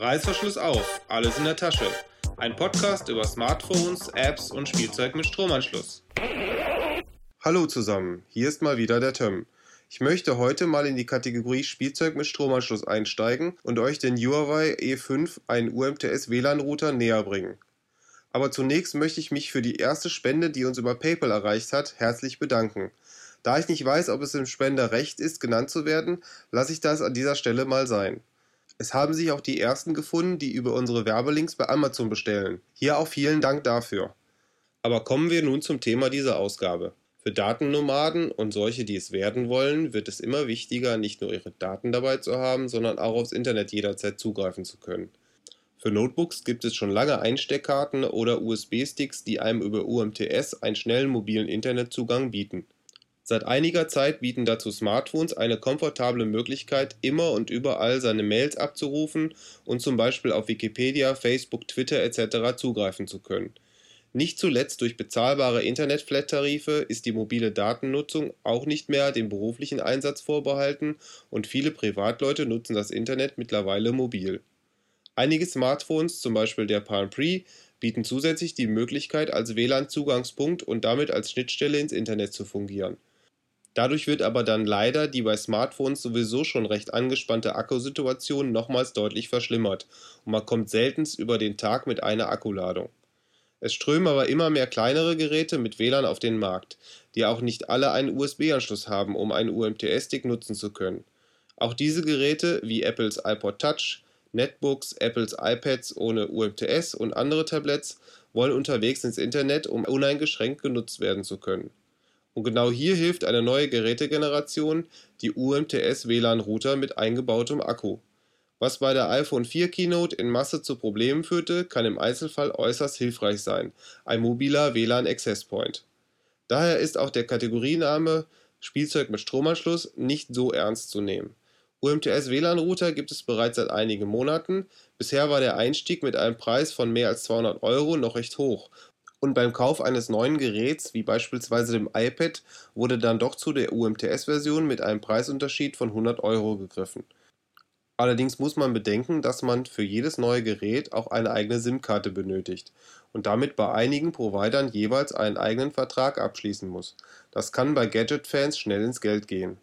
Reißverschluss auf, alles in der Tasche. Ein Podcast über Smartphones, Apps und Spielzeug mit Stromanschluss. Hallo zusammen, hier ist mal wieder der Tim. Ich möchte heute mal in die Kategorie Spielzeug mit Stromanschluss einsteigen und euch den Huawei E5, einen UMTS WLAN-Router, näher bringen. Aber zunächst möchte ich mich für die erste Spende, die uns über PayPal erreicht hat, herzlich bedanken. Da ich nicht weiß, ob es dem Spender recht ist, genannt zu werden, lasse ich das an dieser Stelle mal sein. Es haben sich auch die ersten gefunden, die über unsere Werbelinks bei Amazon bestellen. Hier auch vielen Dank dafür. Aber kommen wir nun zum Thema dieser Ausgabe. Für Datennomaden und solche, die es werden wollen, wird es immer wichtiger, nicht nur ihre Daten dabei zu haben, sondern auch aufs Internet jederzeit zugreifen zu können. Für Notebooks gibt es schon lange Einsteckkarten oder USB-Sticks, die einem über UMTS einen schnellen mobilen Internetzugang bieten. Seit einiger Zeit bieten dazu Smartphones eine komfortable Möglichkeit, immer und überall seine Mails abzurufen und zum Beispiel auf Wikipedia, Facebook, Twitter etc. zugreifen zu können. Nicht zuletzt durch bezahlbare Internet-Flat-Tarife ist die mobile Datennutzung auch nicht mehr dem beruflichen Einsatz vorbehalten und viele Privatleute nutzen das Internet mittlerweile mobil. Einige Smartphones, zum Beispiel der Palm Pre, bieten zusätzlich die Möglichkeit, als WLAN-Zugangspunkt und damit als Schnittstelle ins Internet zu fungieren. Dadurch wird aber dann leider die bei Smartphones sowieso schon recht angespannte Akkusituation nochmals deutlich verschlimmert und man kommt seltenst über den Tag mit einer Akkuladung. Es strömen aber immer mehr kleinere Geräte mit WLAN auf den Markt, die auch nicht alle einen USB-Anschluss haben, um einen UMTS-Stick nutzen zu können. Auch diese Geräte, wie Apples iPod Touch, Netbooks, Apples iPads ohne UMTS und andere Tablets wollen unterwegs ins Internet, um uneingeschränkt genutzt werden zu können. Und genau hier hilft eine neue Gerätegeneration, die UMTS WLAN Router mit eingebautem Akku. Was bei der iPhone 4 Keynote in Masse zu Problemen führte, kann im Einzelfall äußerst hilfreich sein, ein mobiler WLAN Access Point. Daher ist auch der Kategoriename Spielzeug mit Stromanschluss nicht so ernst zu nehmen. UMTS WLAN-Router gibt es bereits seit einigen Monaten. Bisher war der Einstieg mit einem Preis von mehr als 200 Euro noch recht hoch. Und beim Kauf eines neuen Geräts, wie beispielsweise dem iPad, wurde dann doch zu der UMTS-Version mit einem Preisunterschied von 100 Euro gegriffen. Allerdings muss man bedenken, dass man für jedes neue Gerät auch eine eigene SIM-Karte benötigt und damit bei einigen Providern jeweils einen eigenen Vertrag abschließen muss. Das kann bei Gadget-Fans schnell ins Geld gehen.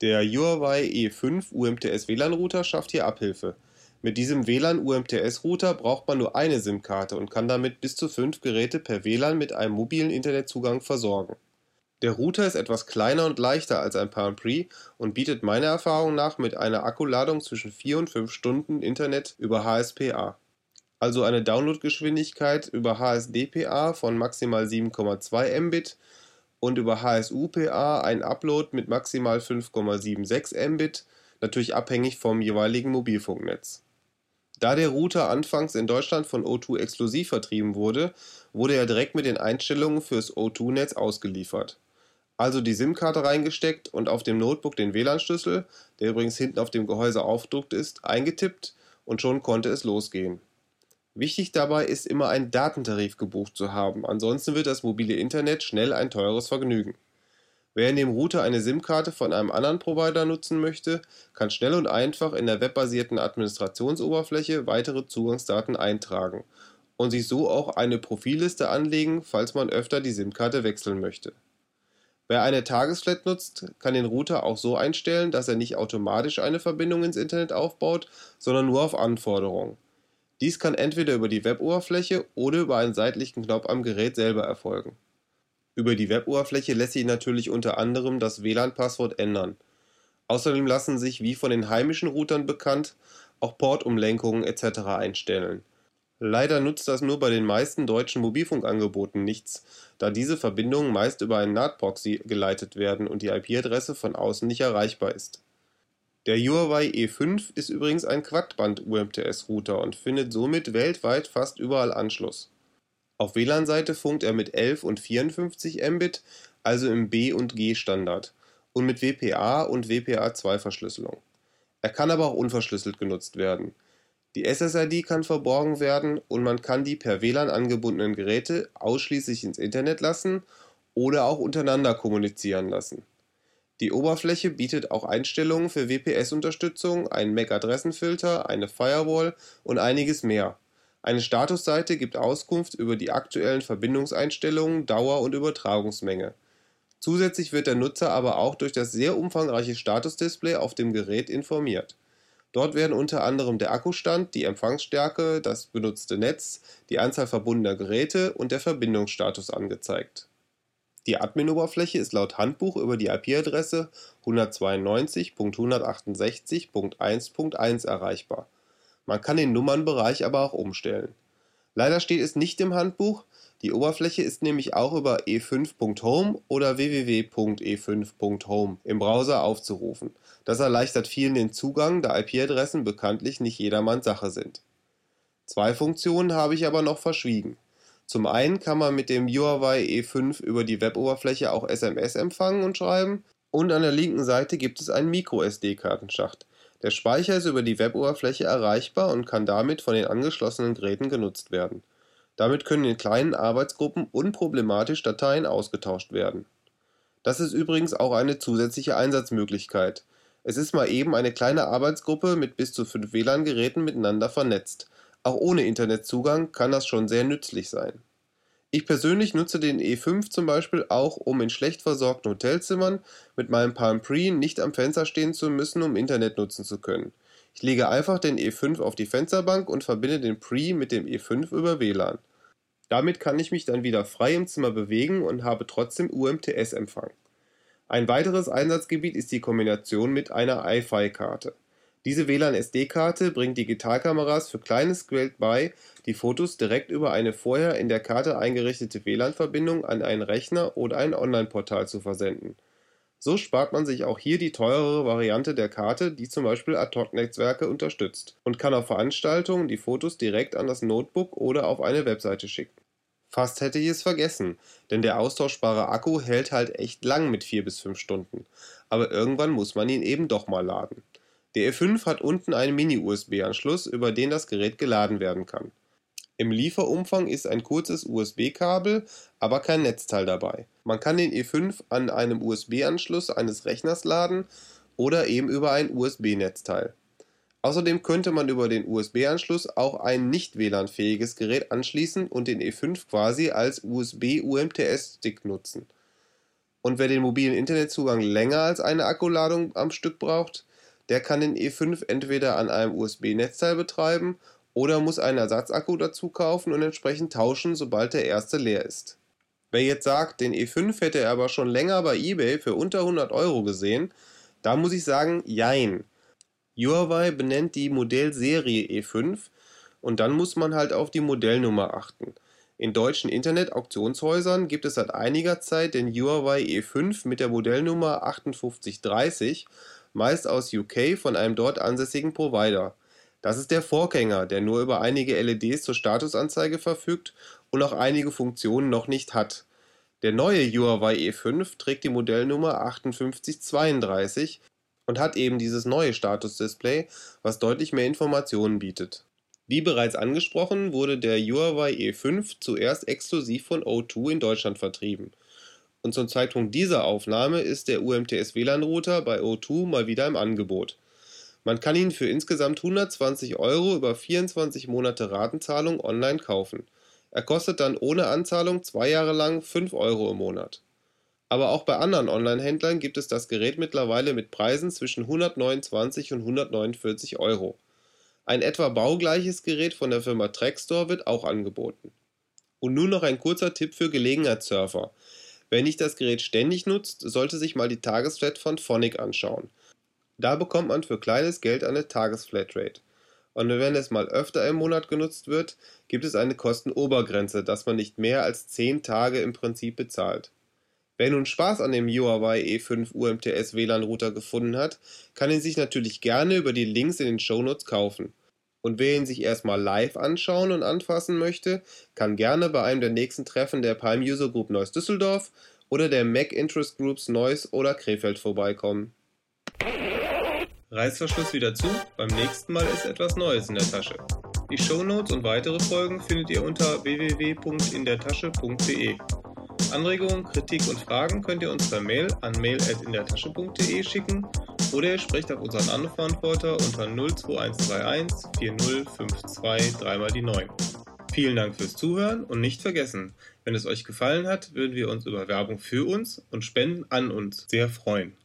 Der Huawei E5 UMTS WLAN-Router schafft hier Abhilfe. Mit diesem WLAN-UMTS-Router braucht man nur eine SIM-Karte und kann damit bis zu fünf Geräte per WLAN mit einem mobilen Internetzugang versorgen. Der Router ist etwas kleiner und leichter als ein Palm Pre und bietet meiner Erfahrung nach mit einer Akkuladung zwischen 4 und 5 Stunden Internet über HSPA. Also eine Downloadgeschwindigkeit über HSDPA von maximal 7,2 Mbit und über HSUPA ein Upload mit maximal 5,76 Mbit, natürlich abhängig vom jeweiligen Mobilfunknetz. Da der Router anfangs in Deutschland von O2 exklusiv vertrieben wurde, wurde er direkt mit den Einstellungen fürs O2-Netz ausgeliefert. Also die SIM-Karte reingesteckt und auf dem Notebook den WLAN-Schlüssel, der übrigens hinten auf dem Gehäuse aufgedruckt ist, eingetippt und schon konnte es losgehen. Wichtig dabei ist immer einen Datentarif gebucht zu haben, ansonsten wird das mobile Internet schnell ein teures Vergnügen. Wer in dem Router eine SIM-Karte von einem anderen Provider nutzen möchte, kann schnell und einfach in der webbasierten Administrationsoberfläche weitere Zugangsdaten eintragen und sich so auch eine Profilliste anlegen, falls man öfter die SIM-Karte wechseln möchte. Wer eine Tagesflat nutzt, kann den Router auch so einstellen, dass er nicht automatisch eine Verbindung ins Internet aufbaut, sondern nur auf Anforderung. Dies kann entweder über die Weboberfläche oder über einen seitlichen Knopf am Gerät selber erfolgen. Über die Weboberfläche lässt sich natürlich unter anderem das WLAN-Passwort ändern. Außerdem lassen sich, wie von den heimischen Routern bekannt, auch Portumlenkungen etc. einstellen. Leider nutzt das nur bei den meisten deutschen Mobilfunkangeboten nichts, da diese Verbindungen meist über einen NAT-Proxy geleitet werden und die IP-Adresse von außen nicht erreichbar ist. Der Huawei E5 ist übrigens ein Quadband-UMTS-Router und findet somit weltweit fast überall Anschluss. Auf WLAN-Seite funkt er mit 11 und 54 Mbit, also im B- und G-Standard, und mit WPA und WPA2-Verschlüsselung. Er kann aber auch unverschlüsselt genutzt werden. Die SSID kann verborgen werden und man kann die per WLAN angebundenen Geräte ausschließlich ins Internet lassen oder auch untereinander kommunizieren lassen. Die Oberfläche bietet auch Einstellungen für WPS-Unterstützung, einen MAC-Adressenfilter, eine Firewall und einiges mehr. Eine Statusseite gibt Auskunft über die aktuellen Verbindungseinstellungen, Dauer und Übertragungsmenge. Zusätzlich wird der Nutzer aber auch durch das sehr umfangreiche Statusdisplay auf dem Gerät informiert. Dort werden unter anderem der Akkustand, die Empfangsstärke, das benutzte Netz, die Anzahl verbundener Geräte und der Verbindungsstatus angezeigt. Die Admin-Oberfläche ist laut Handbuch über die IP-Adresse 192.168.1.1 erreichbar. Man kann den Nummernbereich aber auch umstellen. Leider steht es nicht im Handbuch, die Oberfläche ist nämlich auch über e5.home oder www.e5.home im Browser aufzurufen. Das erleichtert vielen den Zugang, da IP-Adressen bekanntlich nicht jedermanns Sache sind. Zwei Funktionen habe ich aber noch verschwiegen. Zum einen kann man mit dem Huawei E5 über die Weboberfläche auch SMS empfangen und schreiben und an der linken Seite gibt es einen MicroSD-Kartenschacht. Der Speicher ist über die Weboberfläche erreichbar und kann damit von den angeschlossenen Geräten genutzt werden. Damit können in kleinen Arbeitsgruppen unproblematisch Dateien ausgetauscht werden. Das ist übrigens auch eine zusätzliche Einsatzmöglichkeit. Es ist mal eben eine kleine Arbeitsgruppe mit bis zu fünf WLAN-Geräten miteinander vernetzt. Auch ohne Internetzugang kann das schon sehr nützlich sein. Ich persönlich nutze den E5 zum Beispiel auch, um in schlecht versorgten Hotelzimmern mit meinem Palm Pre nicht am Fenster stehen zu müssen, um Internet nutzen zu können. Ich lege einfach den E5 auf die Fensterbank und verbinde den Pre mit dem E5 über WLAN. Damit kann ich mich dann wieder frei im Zimmer bewegen und habe trotzdem UMTS-Empfang. Ein weiteres Einsatzgebiet ist die Kombination mit einer iFi-Karte. Diese WLAN-SD-Karte bringt Digitalkameras für kleines Geld bei, die Fotos direkt über eine vorher in der Karte eingerichtete WLAN-Verbindung an einen Rechner oder ein Online-Portal zu versenden. So spart man sich auch hier die teurere Variante der Karte, die zum Beispiel Ad-Hoc-Netzwerke unterstützt und kann auf Veranstaltungen die Fotos direkt an das Notebook oder auf eine Webseite schicken. Fast hätte ich es vergessen, denn der austauschbare Akku hält halt echt lang mit 4 bis 5 Stunden. Aber irgendwann muss man ihn eben doch mal laden. Der E5 hat unten einen Mini-USB-Anschluss, über den das Gerät geladen werden kann. Im Lieferumfang ist ein kurzes USB-Kabel, aber kein Netzteil dabei. Man kann den E5 an einem USB-Anschluss eines Rechners laden oder eben über ein USB-Netzteil. Außerdem könnte man über den USB-Anschluss auch ein nicht WLAN-fähiges Gerät anschließen und den E5 quasi als USB-UMTS-Stick nutzen. Und wer den mobilen Internetzugang länger als eine Akkuladung am Stück braucht, der kann den E5 entweder an einem USB-Netzteil betreiben oder muss einen Ersatzakku dazu kaufen und entsprechend tauschen, sobald der erste leer ist. Wer jetzt sagt, den E5 hätte er aber schon länger bei eBay für unter 100 Euro gesehen, da muss ich sagen, jein. Huawei benennt die Modellserie E5 und dann muss man halt auf die Modellnummer achten. In deutschen Internet-Auktionshäusern gibt es seit einiger Zeit den Huawei E5 mit der Modellnummer 5830 meist aus UK von einem dort ansässigen Provider. Das ist der Vorgänger, der nur über einige LEDs zur Statusanzeige verfügt und auch einige Funktionen noch nicht hat. Der neue Huawei E5 trägt die Modellnummer 5832 und hat eben dieses neue Statusdisplay, was deutlich mehr Informationen bietet. Wie bereits angesprochen, wurde der Huawei E5 zuerst exklusiv von O2 in Deutschland vertrieben und zum Zeitpunkt dieser Aufnahme ist der UMTS WLAN-Router bei O2 mal wieder im Angebot. Man kann ihn für insgesamt 120 Euro über 24 Monate Ratenzahlung online kaufen. Er kostet dann ohne Anzahlung zwei Jahre lang 5 Euro im Monat. Aber auch bei anderen Online-Händlern gibt es das Gerät mittlerweile mit Preisen zwischen 129 und 149 Euro. Ein etwa baugleiches Gerät von der Firma Trackstore wird auch angeboten. Und nun noch ein kurzer Tipp für Gelegenheitssurfer. Wer nicht das Gerät ständig nutzt, sollte sich mal die Tagesflat von Phonic anschauen. Da bekommt man für kleines Geld eine Tagesflatrate. Und wenn es mal öfter im Monat genutzt wird, gibt es eine Kostenobergrenze, dass man nicht mehr als 10 Tage im Prinzip bezahlt. Wer nun Spaß an dem Huawei E5 UMTS WLAN Router gefunden hat, kann ihn sich natürlich gerne über die Links in den Shownotes kaufen. Und wer ihn sich erstmal live anschauen und anfassen möchte, kann gerne bei einem der nächsten Treffen der Palm User Group Neuss Düsseldorf oder der Mac Interest Groups Neuss oder Krefeld vorbeikommen. Reißverschluss wieder zu, beim nächsten Mal ist etwas Neues in der Tasche. Die Shownotes und weitere Folgen findet ihr unter www.indertasche.de. Anregungen, Kritik und Fragen könnt ihr uns per Mail an mail.indertasche.de schicken oder ihr sprecht auf unseren Anrufverantworter unter 02131 4052 3 die 9. Vielen Dank fürs Zuhören und nicht vergessen, wenn es euch gefallen hat, würden wir uns über Werbung für uns und Spenden an uns sehr freuen.